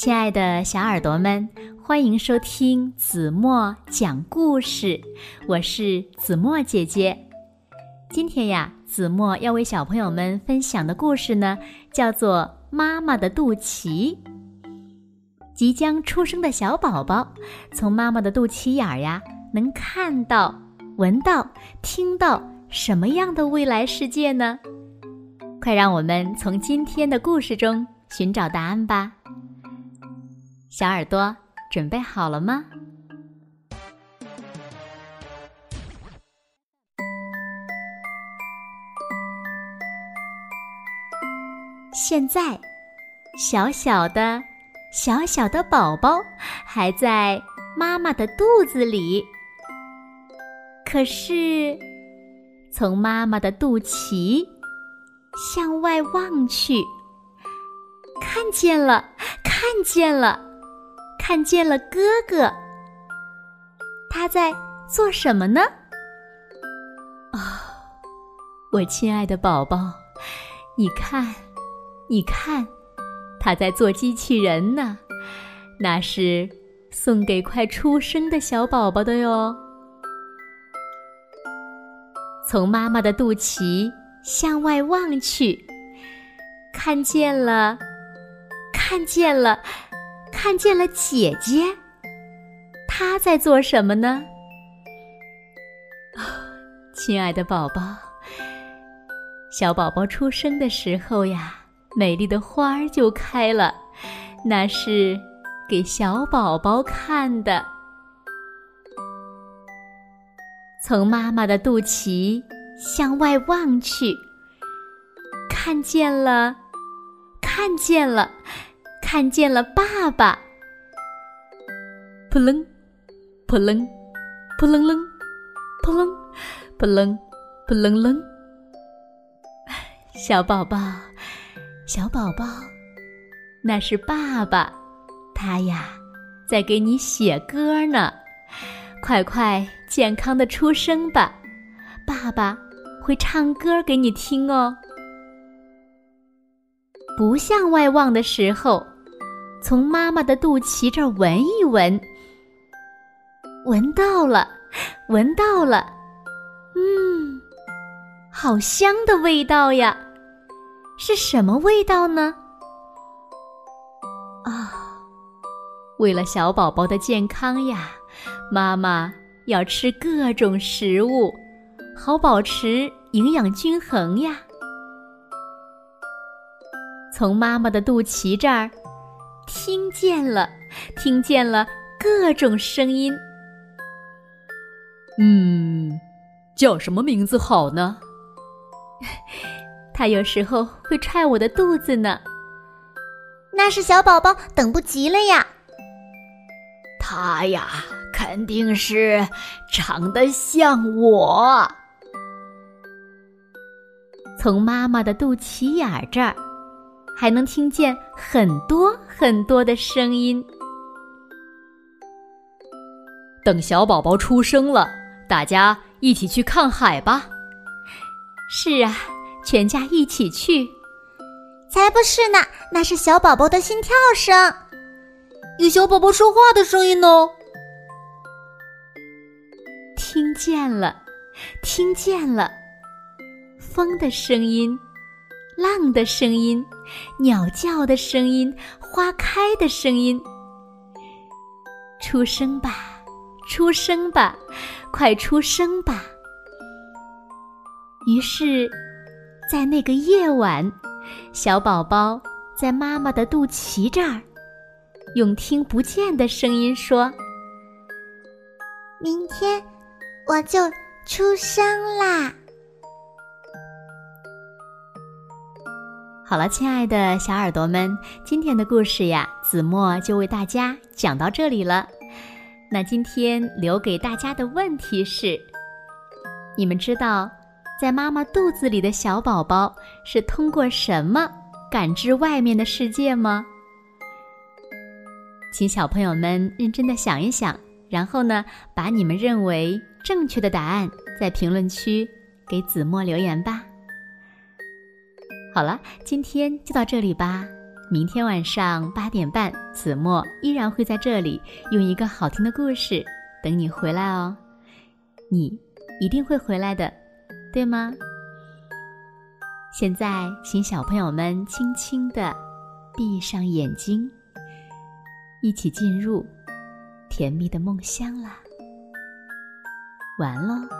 亲爱的小耳朵们，欢迎收听子墨讲故事，我是子墨姐姐。今天呀，子墨要为小朋友们分享的故事呢，叫做《妈妈的肚脐》。即将出生的小宝宝，从妈妈的肚脐眼儿呀，能看到、闻到、听到什么样的未来世界呢？快让我们从今天的故事中寻找答案吧！小耳朵准备好了吗？现在，小小的、小小的宝宝还在妈妈的肚子里，可是从妈妈的肚脐。向外望去，看见了，看见了，看见了哥哥。他在做什么呢？啊，我亲爱的宝宝，你看，你看，他在做机器人呢。那是送给快出生的小宝宝的哟。从妈妈的肚脐。向外望去，看见了，看见了，看见了姐姐。她在做什么呢？啊，亲爱的宝宝，小宝宝出生的时候呀，美丽的花儿就开了，那是给小宝宝看的。从妈妈的肚脐。向外望去，看见了，看见了，看见了爸爸。扑棱，扑棱，扑棱棱，扑棱，扑棱，扑棱棱。小宝宝，小宝宝，那是爸爸，他呀，在给你写歌呢。快快健康的出生吧，爸爸。会唱歌给你听哦。不向外望的时候，从妈妈的肚脐这儿闻一闻，闻到了，闻到了，嗯，好香的味道呀！是什么味道呢？啊，为了小宝宝的健康呀，妈妈要吃各种食物。好保持营养均衡呀！从妈妈的肚脐这儿听见了，听见了各种声音。嗯，叫什么名字好呢？他有时候会踹我的肚子呢。那是小宝宝等不及了呀。他呀，肯定是长得像我。从妈妈的肚脐眼儿这儿，还能听见很多很多的声音。等小宝宝出生了，大家一起去看海吧。是啊，全家一起去。才不是呢，那是小宝宝的心跳声，有小宝宝说话的声音呢。听见了，听见了。风的声音，浪的声音，鸟叫的声音，花开的声音。出生吧，出生吧，快出生吧！于是，在那个夜晚，小宝宝在妈妈的肚脐这儿，用听不见的声音说：“明天我就出生啦。”好了，亲爱的小耳朵们，今天的故事呀，子墨就为大家讲到这里了。那今天留给大家的问题是：你们知道，在妈妈肚子里的小宝宝是通过什么感知外面的世界吗？请小朋友们认真的想一想，然后呢，把你们认为正确的答案在评论区给子墨留言吧。好了，今天就到这里吧，明天晚上八点半，子墨依然会在这里用一个好听的故事等你回来哦。你一定会回来的，对吗？现在，请小朋友们轻轻的闭上眼睛，一起进入甜蜜的梦乡啦。完喽。